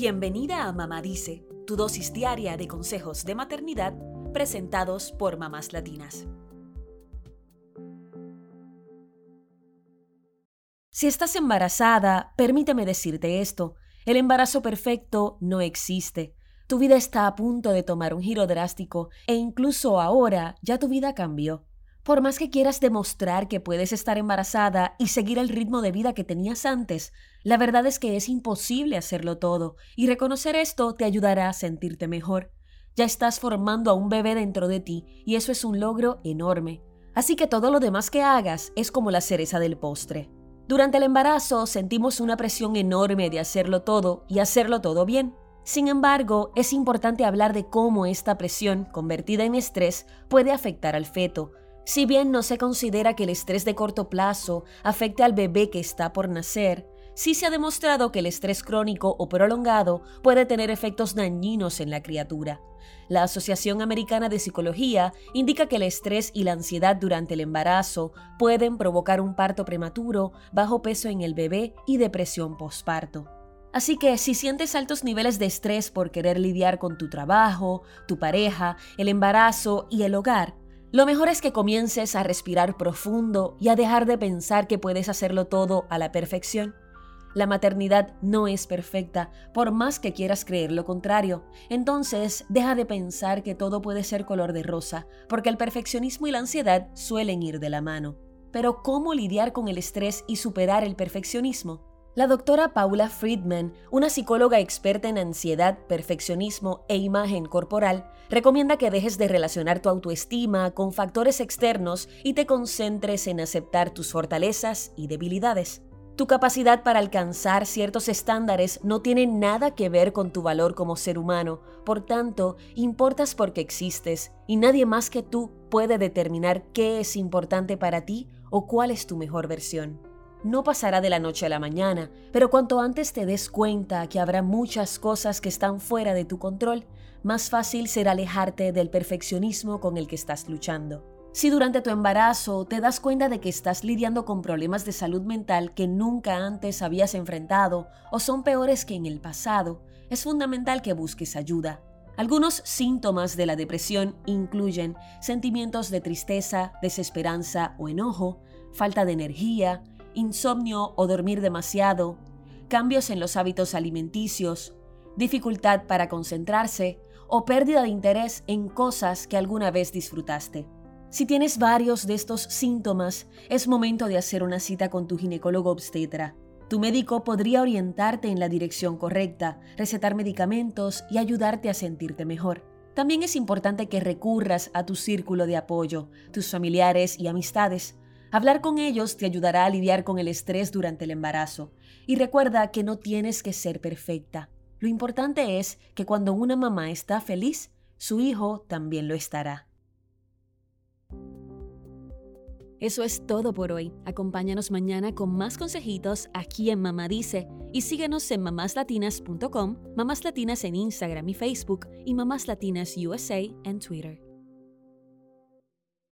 Bienvenida a Mamá Dice, tu dosis diaria de consejos de maternidad presentados por mamás latinas. Si estás embarazada, permíteme decirte esto, el embarazo perfecto no existe. Tu vida está a punto de tomar un giro drástico e incluso ahora ya tu vida cambió. Por más que quieras demostrar que puedes estar embarazada y seguir el ritmo de vida que tenías antes, la verdad es que es imposible hacerlo todo, y reconocer esto te ayudará a sentirte mejor. Ya estás formando a un bebé dentro de ti, y eso es un logro enorme. Así que todo lo demás que hagas es como la cereza del postre. Durante el embarazo sentimos una presión enorme de hacerlo todo y hacerlo todo bien. Sin embargo, es importante hablar de cómo esta presión, convertida en estrés, puede afectar al feto, si bien no se considera que el estrés de corto plazo afecte al bebé que está por nacer, sí se ha demostrado que el estrés crónico o prolongado puede tener efectos dañinos en la criatura. La Asociación Americana de Psicología indica que el estrés y la ansiedad durante el embarazo pueden provocar un parto prematuro, bajo peso en el bebé y depresión postparto. Así que si sientes altos niveles de estrés por querer lidiar con tu trabajo, tu pareja, el embarazo y el hogar, lo mejor es que comiences a respirar profundo y a dejar de pensar que puedes hacerlo todo a la perfección. La maternidad no es perfecta, por más que quieras creer lo contrario. Entonces, deja de pensar que todo puede ser color de rosa, porque el perfeccionismo y la ansiedad suelen ir de la mano. Pero ¿cómo lidiar con el estrés y superar el perfeccionismo? La doctora Paula Friedman, una psicóloga experta en ansiedad, perfeccionismo e imagen corporal, recomienda que dejes de relacionar tu autoestima con factores externos y te concentres en aceptar tus fortalezas y debilidades. Tu capacidad para alcanzar ciertos estándares no tiene nada que ver con tu valor como ser humano, por tanto, importas porque existes y nadie más que tú puede determinar qué es importante para ti o cuál es tu mejor versión no pasará de la noche a la mañana, pero cuanto antes te des cuenta que habrá muchas cosas que están fuera de tu control, más fácil será alejarte del perfeccionismo con el que estás luchando. Si durante tu embarazo te das cuenta de que estás lidiando con problemas de salud mental que nunca antes habías enfrentado o son peores que en el pasado, es fundamental que busques ayuda. Algunos síntomas de la depresión incluyen sentimientos de tristeza, desesperanza o enojo, falta de energía, insomnio o dormir demasiado, cambios en los hábitos alimenticios, dificultad para concentrarse o pérdida de interés en cosas que alguna vez disfrutaste. Si tienes varios de estos síntomas, es momento de hacer una cita con tu ginecólogo obstetra. Tu médico podría orientarte en la dirección correcta, recetar medicamentos y ayudarte a sentirte mejor. También es importante que recurras a tu círculo de apoyo, tus familiares y amistades, Hablar con ellos te ayudará a lidiar con el estrés durante el embarazo. Y recuerda que no tienes que ser perfecta. Lo importante es que cuando una mamá está feliz, su hijo también lo estará. Eso es todo por hoy. Acompáñanos mañana con más consejitos aquí en Mamá Dice y síguenos en mamáslatinas.com, Mamás Latinas en Instagram y Facebook y Mamás Latinas USA en Twitter.